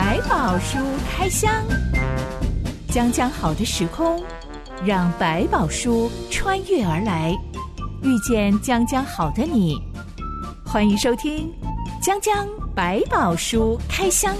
百宝书开箱，将将好的时空，让百宝书穿越而来，遇见将将好的你。欢迎收听《将将百宝书开箱》。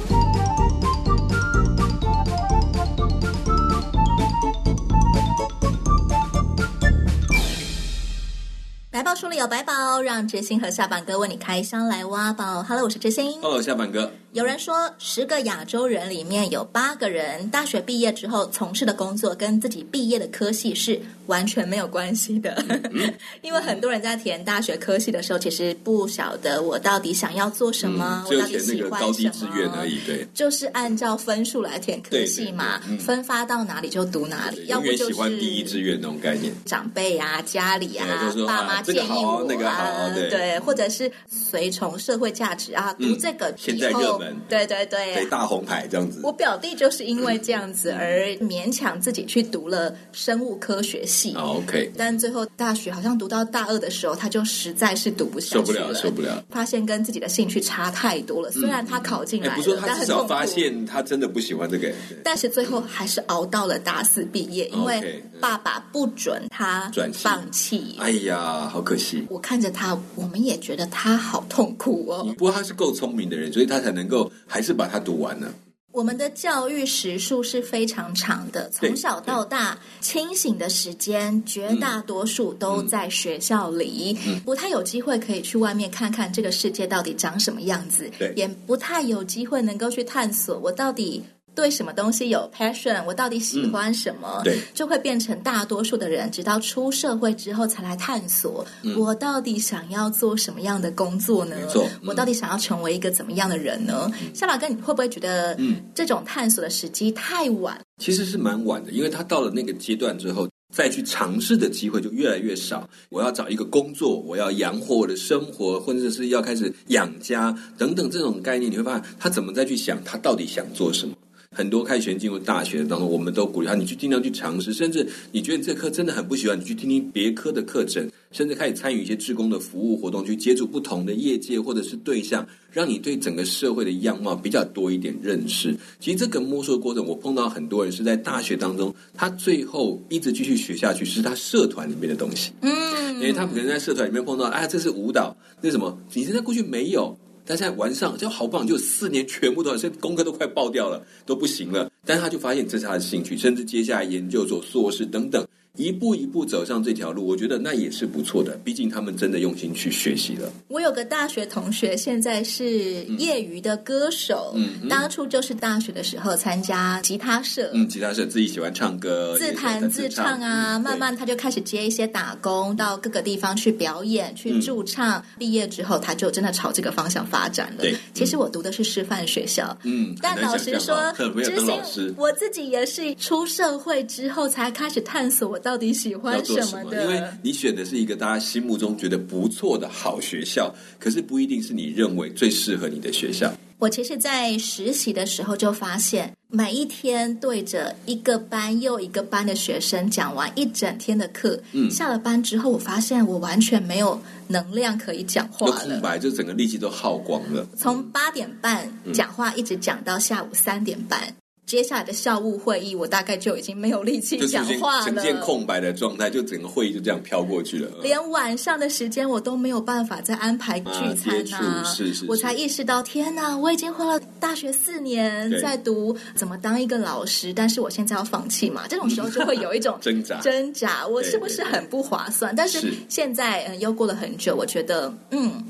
百宝书里有百宝，让知心和下板哥为你开箱来挖宝。Hello，我是知心。Hello，下板哥。有人说，十个亚洲人里面有八个人大学毕业之后从事的工作跟自己毕业的科系是完全没有关系的。嗯、因为很多人在填大学科系的时候，其实不晓得我到底想要做什么，嗯、我到底喜欢什么。就是按照分数来填科系嘛，对对对嗯、分发到哪里就读哪里。要不就是喜欢第一志愿那种概念。长辈啊，家里啊，爸妈建议我啊，那个好，对，或者是随从社会价值啊，读这个现在热门，对对对。对大红牌这样子，我表弟就是因为这样子而勉强自己去读了生物科学系。OK，但最后大学好像读到大二的时候，他就实在是读不下去了，受不了，受不了，发现跟自己的兴趣差太多了。虽然他考进来了，不他至少发现他真的不喜欢这个，但是最后还是熬到了大四毕业，因为爸爸不准他放弃。哎呀，好可惜！我看着他，我们也觉得他好痛苦哦。不过他是够聪明的人，所以他才能够还是把。他读完呢。我们的教育时数是非常长的，从小到大，清醒的时间绝大多数都在学校里，嗯、不太有机会可以去外面看看这个世界到底长什么样子，对也不太有机会能够去探索我到底。对什么东西有 passion，我到底喜欢什么？嗯、对，就会变成大多数的人，直到出社会之后才来探索，嗯、我到底想要做什么样的工作呢？没错，嗯、我到底想要成为一个怎么样的人呢？夏老哥，你会不会觉得，嗯，这种探索的时机太晚？其实是蛮晚的，因为他到了那个阶段之后，再去尝试的机会就越来越少。我要找一个工作，我要养活我的生活，或者是要开始养家等等这种概念，你会发现他怎么再去想，他到底想做什么？很多开学进入大学当中，我们都鼓励他，你去尽量去尝试，甚至你觉得这科真的很不喜欢，你去听听别科的课程，甚至开始参与一些志工的服务活动，去接触不同的业界或者是对象，让你对整个社会的样貌比较多一点认识。其实这个摸索的过程，我碰到很多人是在大学当中，他最后一直继续学下去，是他社团里面的东西。嗯，因为他可能在社团里面碰到，哎，这是舞蹈，那什么，你现在过去没有。但是在晚上就好棒，就四年全部都，现在功课都快爆掉了，都不行了。但是他就发现这是他的兴趣，甚至接下来研究所、硕士等等。一步一步走上这条路，我觉得那也是不错的。毕竟他们真的用心去学习了。我有个大学同学，现在是业余的歌手。嗯，嗯，当初就是大学的时候参加吉他社。嗯，吉他社自己喜欢唱歌，自弹自唱啊。嗯、慢慢他就开始接一些打工，到各个地方去表演、去驻唱。嗯、毕业之后，他就真的朝这个方向发展了。对，其实我读的是师范学校。嗯，但老实说，之前我自己也是出社会之后才开始探索我。到底喜欢什么的？什么，因为你选的是一个大家心目中觉得不错的好学校，可是不一定是你认为最适合你的学校。我其实，在实习的时候就发现，每一天对着一个班又一个班的学生讲完一整天的课，嗯，下了班之后，我发现我完全没有能量可以讲话了，空白，就整个力气都耗光了。从八点半讲话一直讲到下午三点半。接下来的校务会议，我大概就已经没有力气讲话了，呈现空白的状态，就整个会议就这样飘过去了。连晚上的时间我都没有办法再安排聚餐呐、啊，是是，是，我才意识到，天哪，我已经花了大学四年在读怎么当一个老师，但是我现在要放弃嘛？这种时候就会有一种 挣扎，挣扎，我是不是很不划算？但是现在嗯，又过了很久，我觉得嗯。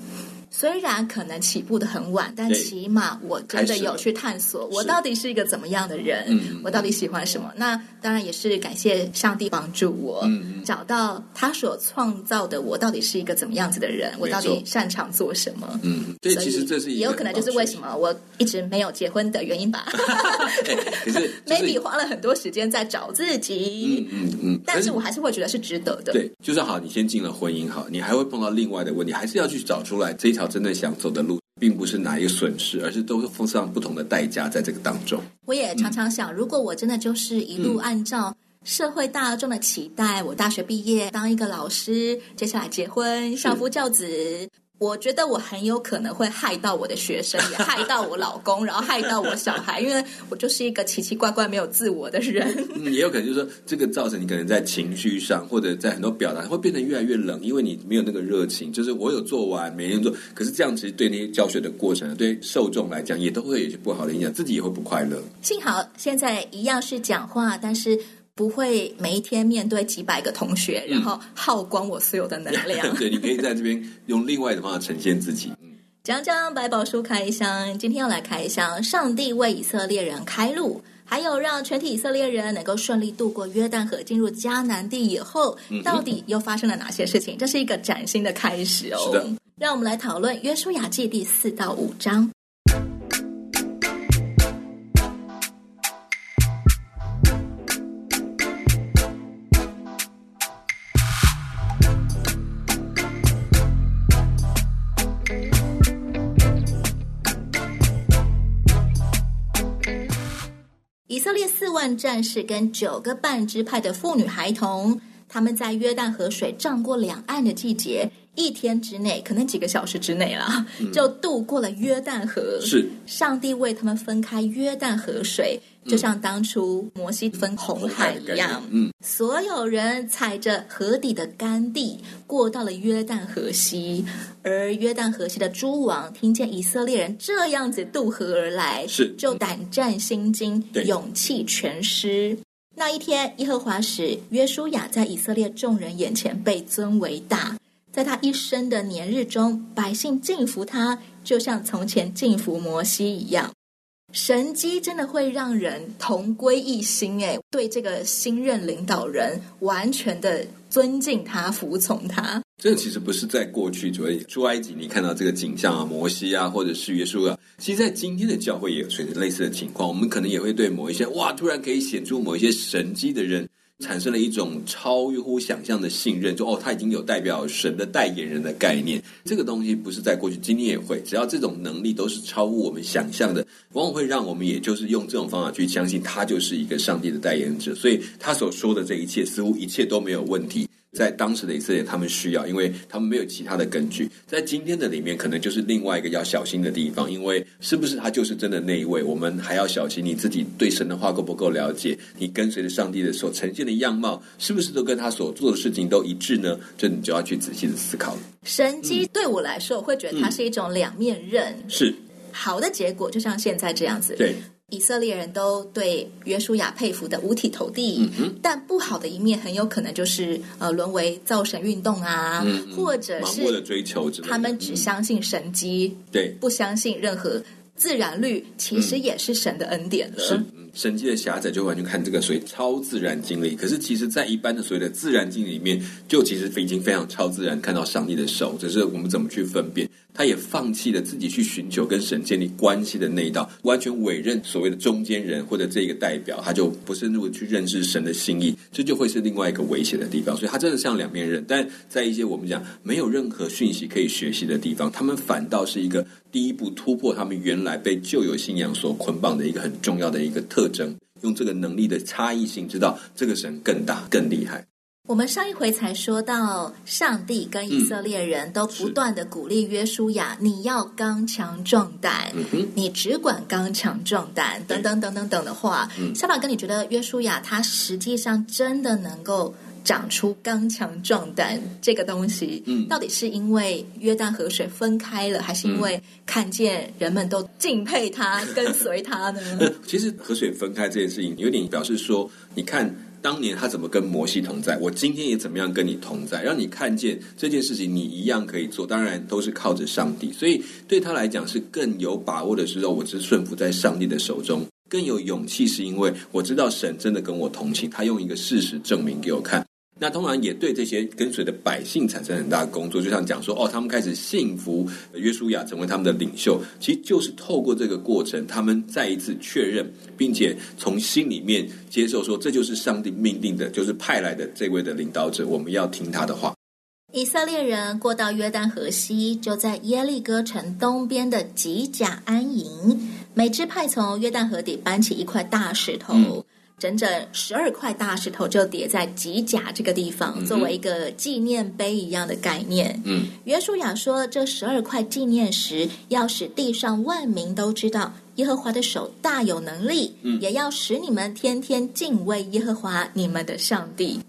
虽然可能起步的很晚，但起码我真的有去探索，我到底是一个怎么样的人，嗯、我到底喜欢什么？那当然也是感谢上帝帮助我，嗯、找到他所创造的我到底是一个怎么样子的人，我到底擅长做什么？嗯，所以，其实这是也有可能就是为什么我一直没有结婚的原因吧。可是 maybe 花了很多时间在找自己，嗯嗯嗯，但是我还是会觉得是值得的。对，就是好，你先进了婚姻，好，你还会碰到另外的问题，还是要去找出来这一条。真的想走的路，并不是哪一个损失，而是都付上不同的代价在这个当中。我也常常想，如果我真的就是一路按照社会大众的期待，我大学毕业当一个老师，接下来结婚，相夫教子，我觉得我很有可能会害到我的学生，也害到我老公，然后害到我小孩，因为我就是一个奇奇怪怪、没有自我的人。嗯，也有可能就是说，这个造成你可能在情绪上，或者在很多表达会变得越来越冷，因为你没有那个热情。就是我有做完，每天做，可是这样其实对那些教学的过程，对受众来讲，也都会有一些不好的影响，自己也会不快乐。幸好现在一样是讲话，但是。不会每一天面对几百个同学，然后耗光我所有的能量。嗯、对，你可以在这边用另外的方法呈现自己。嗯，讲讲百宝书开箱，今天要来开箱，上帝为以色列人开路，还有让全体以色列人能够顺利渡过约旦河，进入迦南地以后，到底又发生了哪些事情？这是一个崭新的开始哦。是的，让我们来讨论约书亚记第四到五章。战士跟九个半支派的妇女孩童，他们在约旦河水涨过两岸的季节，一天之内，可能几个小时之内啦，嗯、就渡过了约旦河。是上帝为他们分开约旦河水。就像当初摩西分红海一样，嗯，所有人踩着河底的干地过到了约旦河西，而约旦河西的诸王听见以色列人这样子渡河而来，是就胆战心惊，勇气全失。那一天，耶和华使约书亚在以色列众人眼前被尊为大，在他一生的年日中，百姓敬服他，就像从前敬服摩西一样。神迹真的会让人同归一心，哎，对这个新任领导人完全的尊敬他、服从他。这其实不是在过去，所以出埃及你看到这个景象啊，摩西啊，或者是约书啊，其实，在今天的教会也有类似的情况。我们可能也会对某一些哇，突然可以显出某一些神迹的人。产生了一种超乎想象的信任，就哦，他已经有代表神的代言人的概念。这个东西不是在过去，今天也会。只要这种能力都是超乎我们想象的，往往会让我们也就是用这种方法去相信他就是一个上帝的代言者。所以他所说的这一切，似乎一切都没有问题。在当时的以色列，他们需要，因为他们没有其他的根据。在今天的里面，可能就是另外一个要小心的地方，因为是不是他就是真的那一位，我们还要小心。你自己对神的话够不够了解？你跟随着上帝的所呈现的样貌，是不是都跟他所做的事情都一致呢？这你就要去仔细的思考了。神机对我来说，我会觉得它是一种两面刃，嗯、是好的结果，就像现在这样子。对。以色列人都对约书亚佩服的五体投地，嗯、但不好的一面很有可能就是呃沦为造神运动啊，嗯嗯或者是盲目的追求他们只相信神迹，对、嗯，不相信任何自然律，其实也是神的恩典了。神迹的狭窄就完全看这个所谓超自然经历。可是其实，在一般的所谓的自然经历里面，就其实已经非常超自然，看到上帝的手，只是我们怎么去分辨。他也放弃了自己去寻求跟神建立关系的那一道，完全委任所谓的中间人或者这个代表，他就不深入去认识神的心意，这就会是另外一个危险的地方。所以，他真的像两面刃。但在一些我们讲没有任何讯息可以学习的地方，他们反倒是一个第一步突破他们原来被旧有信仰所捆绑的一个很重要的一个特征。用这个能力的差异性，知道这个神更大、更厉害。我们上一回才说到，上帝跟以色列人都不断的鼓励约书亚，嗯、你要刚强壮胆，嗯、你只管刚强壮胆，等等等等等的话。嗯、小马哥，你觉得约书亚他实际上真的能够长出刚强壮胆这个东西？嗯，到底是因为约旦河水分开了，还是因为看见人们都敬佩他、跟随他呢？其实河水分开这件事情，有点表示说，你看。当年他怎么跟摩西同在，我今天也怎么样跟你同在，让你看见这件事情，你一样可以做。当然都是靠着上帝，所以对他来讲是更有把握的时候，我是顺服在上帝的手中，更有勇气，是因为我知道神真的跟我同情，他用一个事实证明给我看。那通常也对这些跟随的百姓产生很大的工作，就像讲说，哦，他们开始信服约书亚成为他们的领袖，其实就是透过这个过程，他们再一次确认，并且从心里面接受说，这就是上帝命定的，就是派来的这位的领导者，我们要听他的话。以色列人过到约旦河西，就在耶利哥城东边的吉甲安营，每支派从约旦河底搬起一块大石头。嗯整整十二块大石头就叠在吉甲这个地方，嗯、作为一个纪念碑一样的概念。嗯，约书亚说，这十二块纪念石要使地上万民都知道耶和华的手大有能力，嗯，也要使你们天天敬畏耶和华你们的上帝。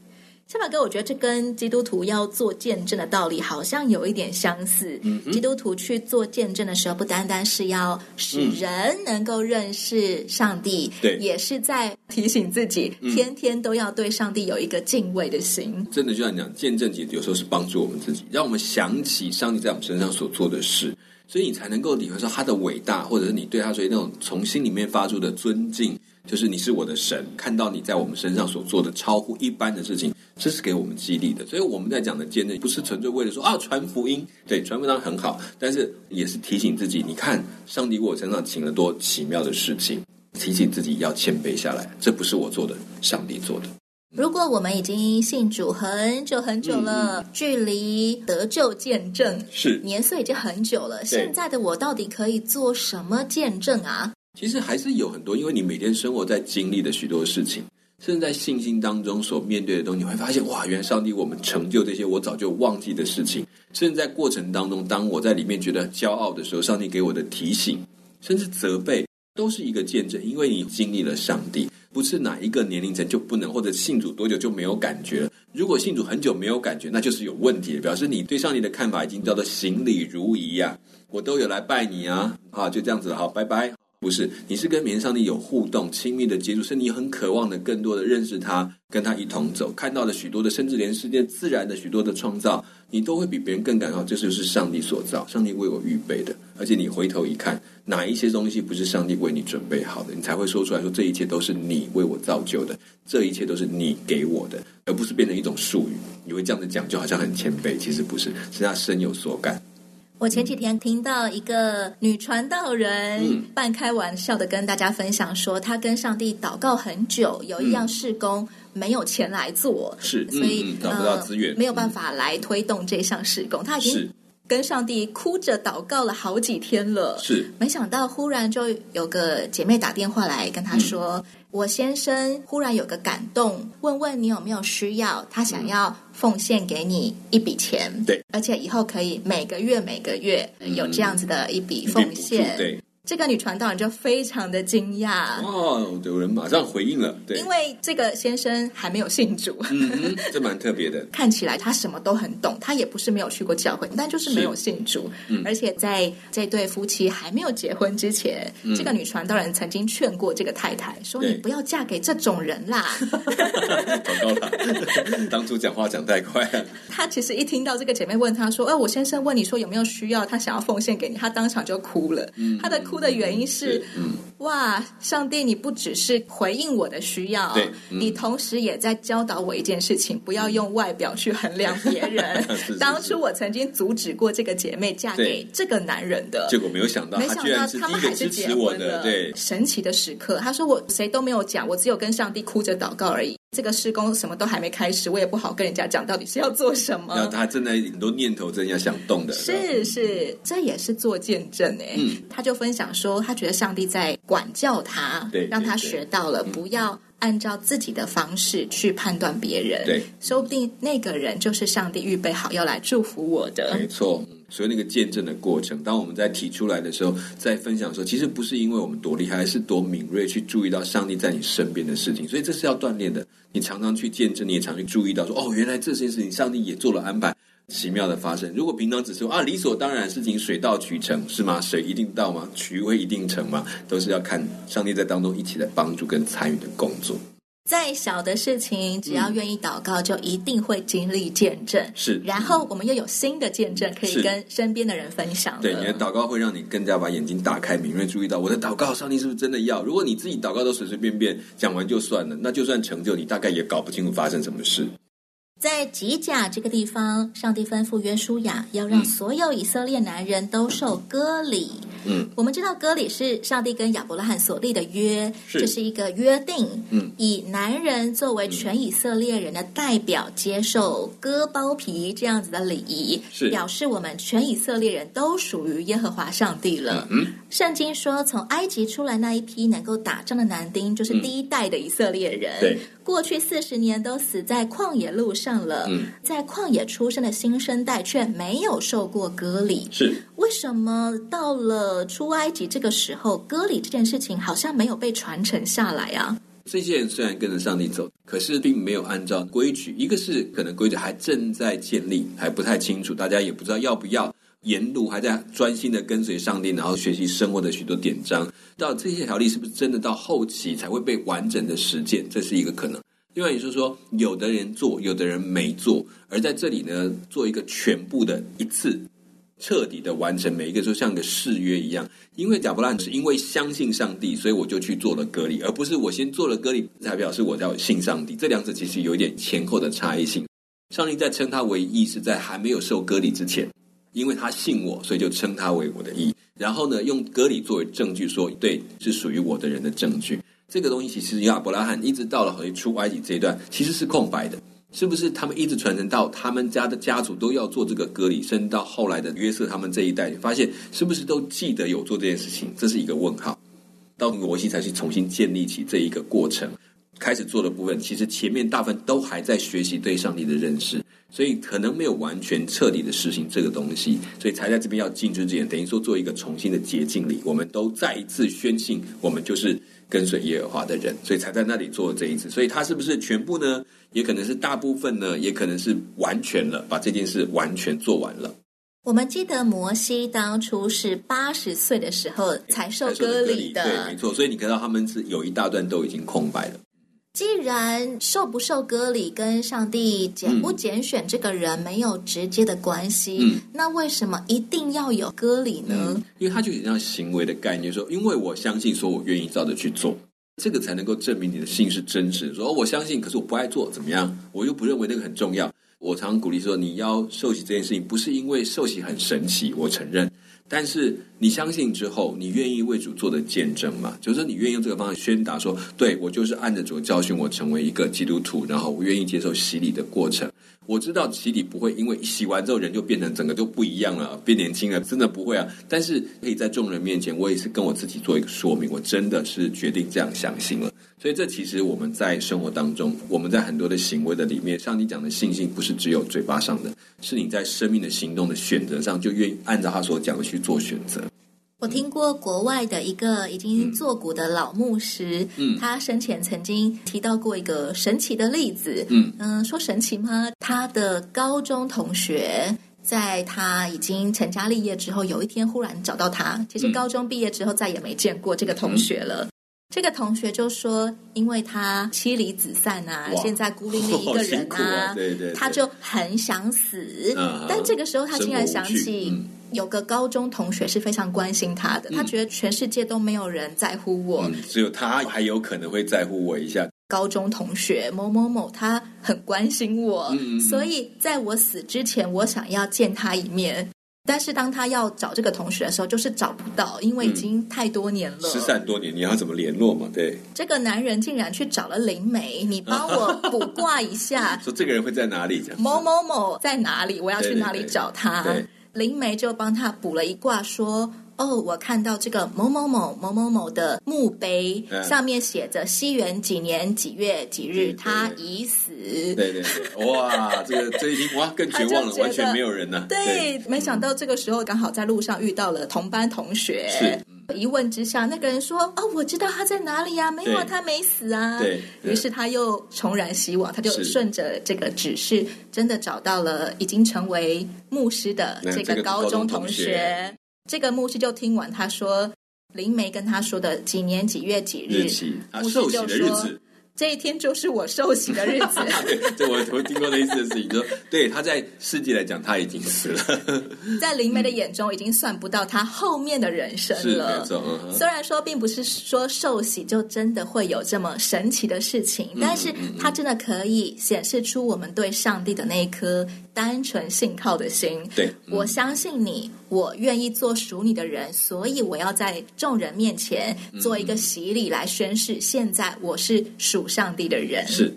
小马哥，我觉得这跟基督徒要做见证的道理好像有一点相似。嗯、基督徒去做见证的时候，不单单是要使人能够认识上帝，对、嗯，也是在提醒自己，天天都要对上帝有一个敬畏的心。嗯、真的就像你讲，见证其实有时候是帮助我们自己，让我们想起上帝在我们身上所做的事，所以你才能够体会说他的伟大，或者是你对他所以那种从心里面发出的尊敬。就是你是我的神，看到你在我们身上所做的超乎一般的事情，这是给我们激励的。所以我们在讲的见证，不是纯粹为了说啊传福音，对，传福音很好，但是也是提醒自己，你看上帝为我身上行了多奇妙的事情，提醒自己要谦卑下来，这不是我做的，上帝做的。如果我们已经信主很久很久了，嗯、距离得救见证是年岁已经很久了，现在的我到底可以做什么见证啊？其实还是有很多，因为你每天生活在经历的许多事情，甚至在信心当中所面对的东西，你会发现哇，原来上帝我们成就这些我早就忘记的事情。甚至在过程当中，当我在里面觉得骄傲的时候，上帝给我的提醒，甚至责备，都是一个见证。因为你经历了上帝，不是哪一个年龄层就不能，或者信主多久就没有感觉。如果信主很久没有感觉，那就是有问题，表示你对上帝的看法已经叫做行礼如仪呀、啊。我都有来拜你啊，啊，就这样子了，好，拜拜。不是，你是跟别人上帝有互动、亲密的接触，是你很渴望的更多的认识他，跟他一同走，看到了许多的，甚至连世界自然的许多的创造，你都会比别人更感到这就是上帝所造，上帝为我预备的。而且你回头一看，哪一些东西不是上帝为你准备好的，你才会说出来说这一切都是你为我造就的，这一切都是你给我的，而不是变成一种术语。你会这样子讲，就好像很谦卑，其实不是，是他深有所感。我前几天听到一个女传道人半开玩笑的跟大家分享说，她跟上帝祷告很久，有一样事工没有钱来做，是，所以找不到资源，没有办法来推动这项事工。她已经跟上帝哭着祷告了好几天了，是，没想到忽然就有个姐妹打电话来跟他说。我先生忽然有个感动，问问你有没有需要，他想要奉献给你一笔钱，对，而且以后可以每个月每个月有这样子的一笔奉献，对。这个女传道人就非常的惊讶哦，有人马上回应了，对，因为这个先生还没有信主，嗯，这蛮 特别的。看起来他什么都很懂，他也不是没有去过教会，但就是没有信主。嗯，而且在这对夫妻还没有结婚之前，嗯，这个女传道人曾经劝过这个太太说：“你不要嫁给这种人啦。”糟糕了，当初讲话讲太快了。他其实一听到这个姐妹问他说：“哎，我先生问你说有没有需要，他想要奉献给你。”他当场就哭了。嗯，他的哭。的原因是，嗯，哇，上帝，你不只是回应我的需要，对，嗯，你同时也在教导我一件事情，不要用外表去衡量别人。是是是，当初我曾经阻止过这个姐妹嫁给这个男人的，结果没有想到，没想到他们还是结婚了。对，神奇的时刻，他说我谁都没有讲，我只有跟上帝哭着祷告而已。这个施工什么都还没开始，我也不好跟人家讲到底是要做什么。然后他正在很多念头正要想动的，是是，这也是做见证哎。嗯，他就分享说，他觉得上帝在管教他，对，让他学到了不要按照自己的方式去判断别人。对，说不定那个人就是上帝预备好要来祝福我的。没错。所以那个见证的过程，当我们在提出来的时候，在分享的时候，其实不是因为我们多厉害，而是多敏锐去注意到上帝在你身边的事情。所以这是要锻炼的。你常常去见证，你也常去注意到说，哦，原来这件事情上帝也做了安排，奇妙的发生。如果平常只是说啊，理所当然事情，水到渠成是吗？水一定到吗？渠会一定成吗？都是要看上帝在当中一起来帮助跟参与的工作。再小的事情，只要愿意祷告，就一定会经历见证。是，然后我们又有新的见证可以跟身边的人分享。对，你的祷告会让你更加把眼睛打开，敏锐注意到我的祷告，上帝是不是真的要？如果你自己祷告都随随便便讲完就算了，那就算成就，你大概也搞不清楚发生什么事。在吉甲这个地方，上帝吩咐约书亚要让所有以色列男人都受割礼。嗯，我们知道割礼是上帝跟亚伯拉罕所立的约，是这是一个约定。嗯，以男人作为全以色列人的代表，接受割包皮这样子的礼仪，是表示我们全以色列人都属于耶和华上帝了。嗯，圣经说，从埃及出来那一批能够打仗的男丁，就是第一代的以色列人。嗯、对。过去四十年都死在旷野路上了，嗯，在旷野出生的新生代却没有受过割礼，是为什么到了出埃及这个时候，割礼这件事情好像没有被传承下来啊？这些人虽然跟着上帝走，可是并没有按照规矩，一个是可能规矩还正在建立，还不太清楚，大家也不知道要不要。沿路还在专心的跟随上帝，然后学习生活的许多典章。到这些条例是不是真的到后期才会被完整的实践？这是一个可能。另外也就是说，有的人做，有的人没做。而在这里呢，做一个全部的一次彻底的完成，每一个就像个誓约一样。因为贾伯拉是因为相信上帝，所以我就去做了割礼，而不是我先做了割礼才表示我要信上帝。这两者其实有一点前后的差异性。上帝在称他为义是在还没有受割礼之前。因为他信我，所以就称他为我的义。然后呢，用割礼作为证据说，对，是属于我的人的证据。这个东西其实亚伯拉罕一直到了回出埃及这一段，其实是空白的。是不是他们一直传承到他们家的家族都要做这个割礼，甚至到后来的约瑟他们这一代，你发现是不是都记得有做这件事情？这是一个问号。到摩西才去重新建立起这一个过程。开始做的部分，其实前面大部分都还在学习对上帝的认识，所以可能没有完全彻底的实行这个东西，所以才在这边要进之前，等于说做一个重新的洁净礼，我们都再一次宣信，我们就是跟随耶和华的人，所以才在那里做这一次。所以他是不是全部呢？也可能是大部分呢，也可能是完全了，把这件事完全做完了。我们记得摩西当初是八十岁的时候才受割礼的，对，没错。所以你看到他们是有一大段都已经空白了。既然受不受割礼跟上帝拣不拣选这个人没有直接的关系，嗯，那为什么一定要有割礼呢？嗯，因为他就有这样行为的概念，说，因为我相信，说我愿意照着去做，这个才能够证明你的信是真实。说，哦，我相信，可是我不爱做，怎么样？我又不认为那个很重要。我常常鼓励说，你要受洗这件事情，不是因为受洗很神奇，我承认。但是你相信之后，你愿意为主做的见证吗？就是，你愿意用这个方式宣达说，对，我就是按着主教训，我成为一个基督徒，然后我愿意接受洗礼的过程。我知道洗礼不会因为洗完之后人就变成整个就不一样了，变年轻了，真的不会啊。但是可以在众人面前，我也是跟我自己做一个说明，我真的是决定这样相信了。所以这其实我们在生活当中，我们在很多的行为的里面，上帝讲的信心不是只有嘴巴上的，是你在生命的行动的选择上，就愿意按照他所讲的去做选择。我听过国外的一个已经作古的老牧师，嗯，他生前曾经提到过一个神奇的例子，嗯。嗯、呃，说神奇吗？他的高中同学在他已经成家立业之后，有一天忽然找到他，其实高中毕业之后再也没见过这个同学了。嗯、这个同学就说，因为他妻离子散啊，现在孤零零一个人啊，啊对，对，对，他就很想死。嗯、但这个时候他竟然想起。有个高中同学是非常关心他的，他觉得全世界都没有人在乎我，嗯，只有他还有可能会在乎我一下。高中同学某某某，他很关心我，所以在我死之前，我想要见他一面。但是当他要找这个同学的时候，就是找不到，因为已经太多年了，失散多年，你要怎么联络嘛？对，这个男人竟然去找了灵媒，你帮我卜卦一下，说这个人会在哪里？某某某在哪里？我要去哪里找他？对对对对灵媒就帮他卜了一卦，说：“哦，我看到这个某某某某某某的墓碑，嗯、上面写着西元几年几月几日，他已死。”对对对，哇，这个 这一听哇更绝望了，完全没有人呢、啊。对，对，没想到这个时候刚好在路上遇到了同班同学。是。一问之下，那个人说：“哦，我知道他在哪里呀、啊，没有，他没死啊。”对。于是他又重燃希望，他就顺着这个指示，真的找到了已经成为牧师的这个高中同学。这个、牧师就听完他说灵媒跟他说的几年几月几日，日期，他受洗的日子。这一天就是我受洗的日子。对，我我听过类似的事情，说对他在世界来讲他已经死了，在灵媒的眼中已经算不到他后面的人生了。是，嗯。虽然说并不是说受洗就真的会有这么神奇的事情，嗯，但是它真的可以显示出我们对上帝的那一颗单纯信靠的心。对，我相信你。我愿意做属你的人，所以我要在众人面前做一个洗礼来宣誓，现在我是属上帝的人。是。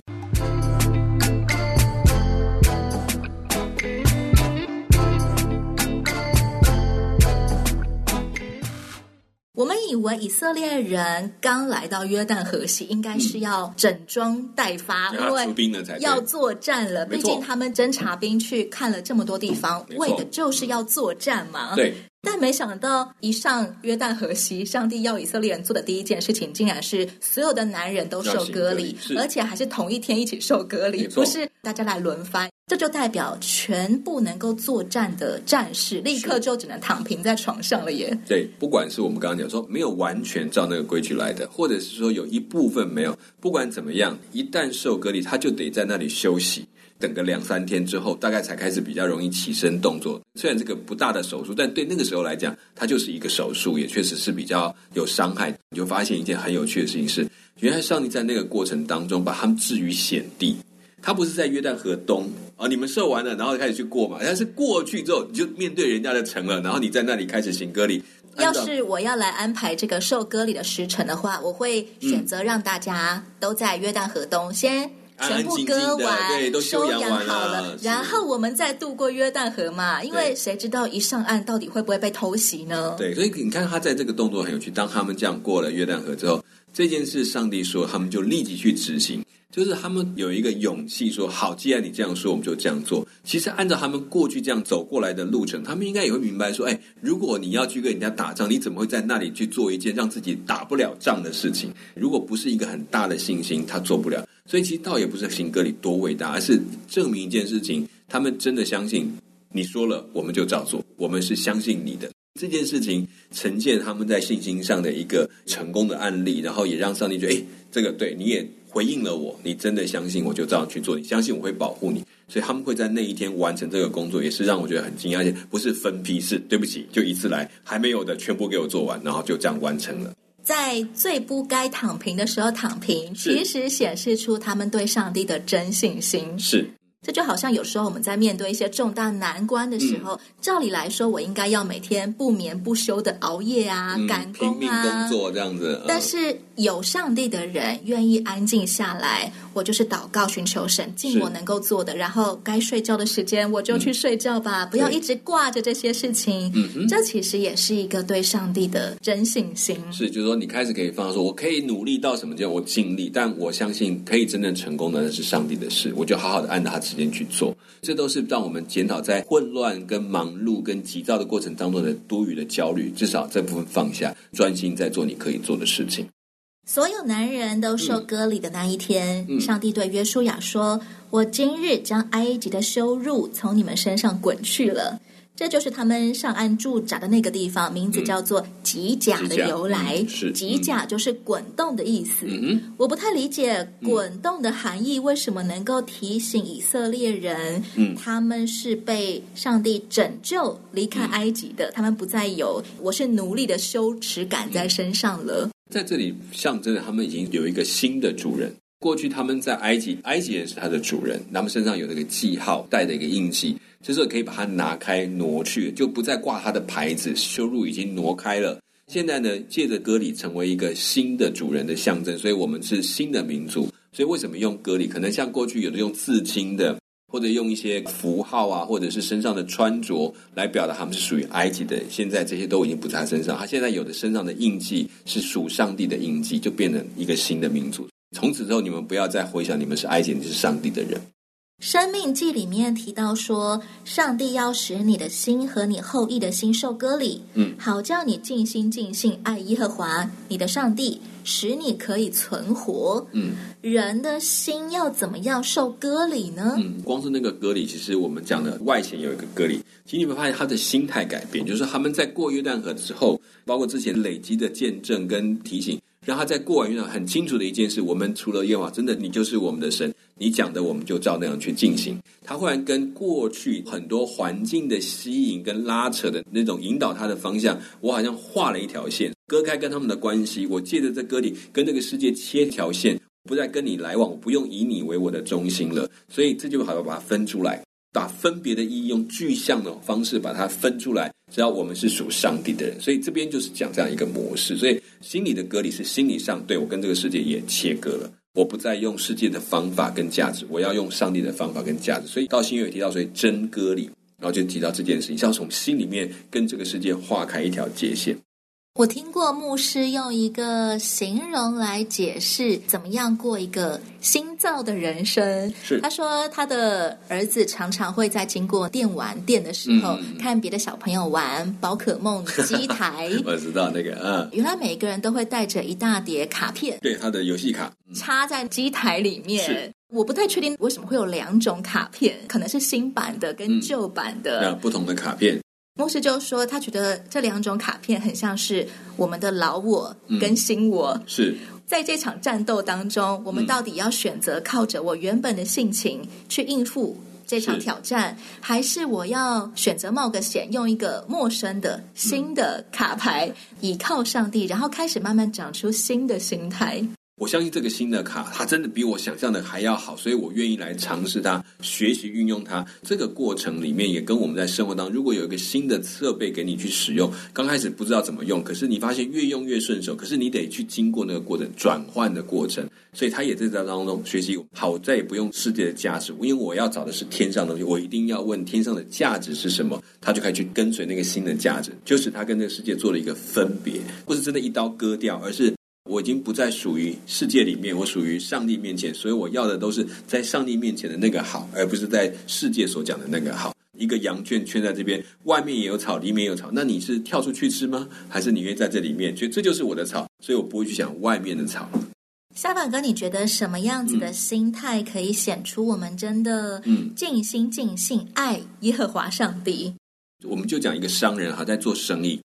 以为以色列人刚来到约旦河西，应该是要整装待发，嗯、因为要作战了。毕竟他们侦察兵去看了这么多地方，为的就是要作战嘛。对。但没想到一上约旦河西，上帝要以色列人做的第一件事情，竟然是所有的男人都受隔离，而且还是同一天一起受隔离，不是大家来轮番。这就代表全部能够作战的战士，立刻就只能躺平在床上了耶。对，不管是我们刚刚讲说没有完全照那个规矩来的，或者是说有一部分没有，不管怎么样，一旦受隔离，他就得在那里休息。等个两三天之后，大概才开始比较容易起身动作。虽然这个不大的手术，但对那个时候来讲，它就是一个手术，也确实是比较有伤害。你就发现一件很有趣的事情是，原来上帝在那个过程当中把他们置于险地。他不是在约旦河东啊，你们受完了，然后开始去过嘛。但是过去之后，你就面对人家的城了，然后你在那里开始行割礼。要是我要来安排这个受割礼的时辰的话，我会选择让大家都在约旦河东先。全部割完，对，都休养好了，然后我们再渡过约旦河嘛。因为谁知道一上岸到底会不会被偷袭呢？对，所以你看他在这个动作很有趣。当他们这样过了约旦河之后，这件事上帝说，他们就立即去执行。就是他们有一个勇气说：“好，既然你这样说，我们就这样做。”其实按照他们过去这样走过来的路程，他们应该也会明白说：“哎，如果你要去跟人家打仗，你怎么会在那里去做一件让自己打不了仗的事情？如果不是一个很大的信心，他做不了。所以其实倒也不是行割礼多伟大，而是证明一件事情：他们真的相信你说了，我们就照做。我们是相信你的这件事情，呈现他们在信心上的一个成功的案例，然后也让上帝觉得：哎，这个对你也。”回应了我，你真的相信我就这样去做，你相信我会保护你，所以他们会在那一天完成这个工作，也是让我觉得很惊讶，而且不是分批次，对不起，就一次来，还没有的全部给我做完，然后就这样完成了。在最不该躺平的时候躺平，其实显示出他们对上帝的真信心。是。这就好像有时候我们在面对一些重大难关的时候，嗯、照理来说，我应该要每天不眠不休的熬夜啊，嗯、赶工啊，工作这样子。但是有上帝的人愿意安静下来，我就是祷告寻求神，尽我能够做的，然后该睡觉的时间我就去睡觉吧，嗯、不要一直挂着这些事情。嗯，这其实也是一个对上帝的真信心。是，就是说你开始可以放说，我可以努力到什么阶段，我尽力，但我相信可以真正成功的那是上帝的事，我就好好的按照他。时间去做，这都是让我们检讨在混乱、跟忙碌、跟急躁的过程当中的多余的焦虑。至少这部分放下，专心在做你可以做的事情。所有男人都受割礼的那一天，嗯、上帝对约书亚说：“我今日将埃及的羞辱从你们身上滚去了。”这就是他们上岸驻扎的那个地方，名字叫做吉甲的由来。嗯、是吉甲就是滚动的意思。嗯、我不太理解滚动的含义，为什么能够提醒以色列人，嗯、他们是被上帝拯救离开埃及的，嗯、他们不再有我是奴隶的羞耻感在身上了。在这里象征着他们已经有一个新的主人。过去他们在埃及，埃及人是他的主人，他们身上有那个记号，带的一个印记。这时候可以把它拿开挪去，就不再挂它的牌子，修路已经挪开了。现在呢，借着歌里成为一个新的主人的象征，所以我们是新的民族。所以为什么用歌里？可能像过去有的用刺青的，或者用一些符号啊，或者是身上的穿着来表达他们是属于埃及的。现在这些都已经不在他身上，他现在有的身上的印记是属上帝的印记，就变成一个新的民族。从此之后，你们不要再回想你们是埃及，你是上帝的人。申命记里面提到说，上帝要使你的心和你后裔的心受割礼，嗯，好叫你尽心尽性爱耶和华你的上帝，使你可以存活。嗯，人的心要怎么样受割礼呢？嗯，光是那个割礼，其实我们讲的外显有一个割礼，其实你们发现他的心态改变，就是他们在过约旦河之后，包括之前累积的见证跟提醒。让他在过完约旦很清楚的一件事：我们除了耶和华，真的你就是我们的神。你讲的，我们就照那样去进行。他忽然跟过去很多环境的吸引跟拉扯的那种引导他的方向，我好像画了一条线，割开跟他们的关系。我借着这割礼跟这个世界切条线，不再跟你来往，我不用以你为我的中心了。所以这就好像把它分出来。把分别的意义用具象的方式把它分出来，只要我们是属上帝的人，所以这边就是讲这样一个模式。所以心理的割礼是心理上对我跟这个世界也切割了，我不再用世界的方法跟价值，我要用上帝的方法跟价值。所以到新约有提到，所以真割礼，然后就提到这件事情，要从心里面跟这个世界划开一条界限。我听过牧师用一个形容来解释怎么样过一个新造的人生。是，他说他的儿子常常会在经过电玩店的时候，嗯、看别的小朋友玩宝可梦机台。我知道那个，嗯，原来每个人都会带着一大叠卡片，对，他的游戏卡插在机台里面。我不太确定为什么会有两种卡片，可能是新版的跟旧版的，嗯、不同的卡片。牧师就说，他觉得这两种卡片很像是我们的老我跟新我。嗯、是。在这场战斗当中，我们到底要选择靠着我原本的性情去应付这场挑战，是还是我要选择冒个险，用一个陌生的新的卡牌，倚靠上帝，然后开始慢慢长出新的心态？我相信这个新的卡，它真的比我想象的还要好，所以我愿意来尝试它，学习运用它。这个过程里面，也跟我们在生活当中，如果有一个新的设备给你去使用，刚开始不知道怎么用，可是你发现越用越顺手，可是你得去经过那个过程，转换的过程。所以他也在这当中学习。好，我再也不用世界的价值，因为我要找的是天上的东西，我一定要问天上的价值是什么。他就可以去跟随那个新的价值，就是他跟这个世界做了一个分别，不是真的一刀割掉，而是。我已经不再属于世界里面，我属于上帝面前，所以我要的都是在上帝面前的那个好，而不是在世界所讲的那个好。一个羊圈圈在这边，外面也有草，里面也有草，那你是跳出去吃吗？还是你愿意在这里面？所以这就是我的草，所以我不会去想外面的草。夏凡哥，你觉得什么样子的心态可以显出我们真的嗯尽心尽性爱耶和华上帝？我们就讲一个商人哈，在做生意。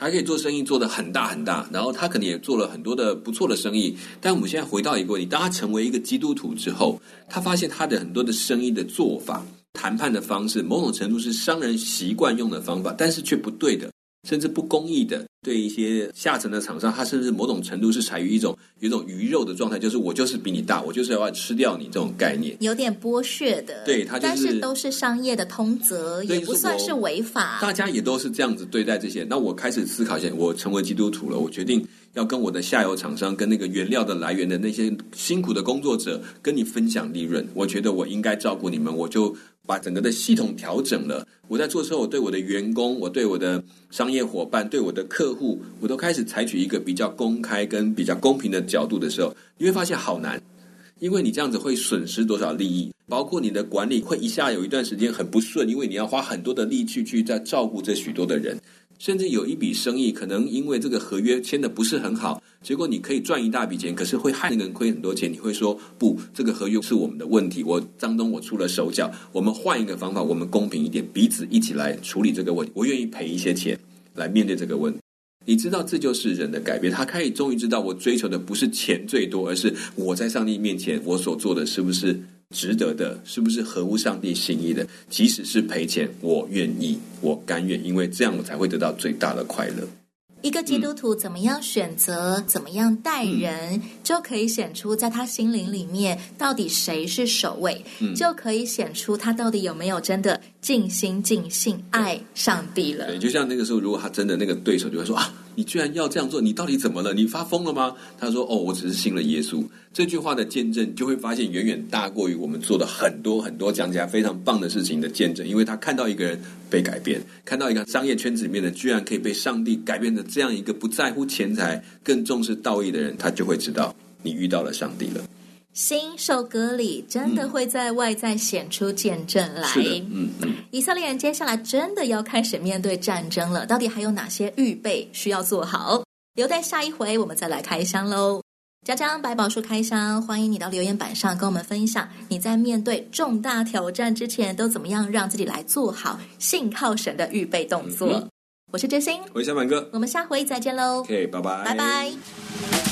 还可以做生意做得很大很大，然后他可能也做了很多的不错的生意。但我们现在回到一个问题：当他成为一个基督徒之后，他发现他的很多的生意的做法、谈判的方式，某种程度是商人习惯用的方法，但是却不对的。甚至不公义的，对一些下层的厂商，他甚至某种程度是采于一种有一种鱼肉的状态，就是我就是比你大，我就是要吃掉你这种概念，有点剥削的。对，他就是，但是都是商业的通则，也不算是违法。大家也都是这样子对待这些。那我开始思考一下，我成为基督徒了，我决定要跟我的下游厂商，跟那个原料的来源的那些辛苦的工作者，跟你分享利润。我觉得我应该照顾你们，我就。把整个的系统调整了。我在做的时候，我对我的员工，我对我的商业伙伴，对我的客户，我都开始采取一个比较公开跟比较公平的角度的时候，你会发现好难，因为你这样子会损失多少利益，包括你的管理会一下有一段时间很不顺，因为你要花很多的力气去在照顾这许多的人。甚至有一笔生意，可能因为这个合约签的不是很好，结果你可以赚一大笔钱，可是会害那个人亏很多钱。你会说不，这个合约是我们的问题，我张东我出了手脚，我们换一个方法，我们公平一点，彼此一起来处理这个问题。我愿意赔一些钱来面对这个问题。你知道，这就是人的改变。他可以终于知道，我追求的不是钱最多，而是我在上帝面前我所做的是不是。值得的，是不是合乎上帝心意的？即使是赔钱，我愿意，我甘愿，因为这样我才会得到最大的快乐。一个基督徒怎么样选择，嗯、怎么样待人，嗯、就可以显出在他心灵里面到底谁是首位，嗯、就可以显出他到底有没有真的尽心尽性爱上帝了。对，就像那个时候，如果他真的那个对手就会说啊。你居然要这样做，你到底怎么了？你发疯了吗？他说：“哦，我只是信了耶稣。”这句话的见证就会发现远远大过于我们做的很多很多讲起来非常棒的事情的见证，因为他看到一个人被改变，看到一个商业圈子里面的居然可以被上帝改变的这样一个不在乎钱财、更重视道义的人，他就会知道你遇到了上帝了。心受割礼，真的会在外在显出见证来。嗯嗯，嗯以色列人接下来真的要开始面对战争了，到底还有哪些预备需要做好？留待下一回我们再来开箱喽。江江百宝书开箱，欢迎你到留言板上跟我们分享你在面对重大挑战之前都怎么样让自己来做好信靠神的预备动作。嗯、我是知心，我是小满哥，我们下回再见喽。OK，拜拜，拜拜。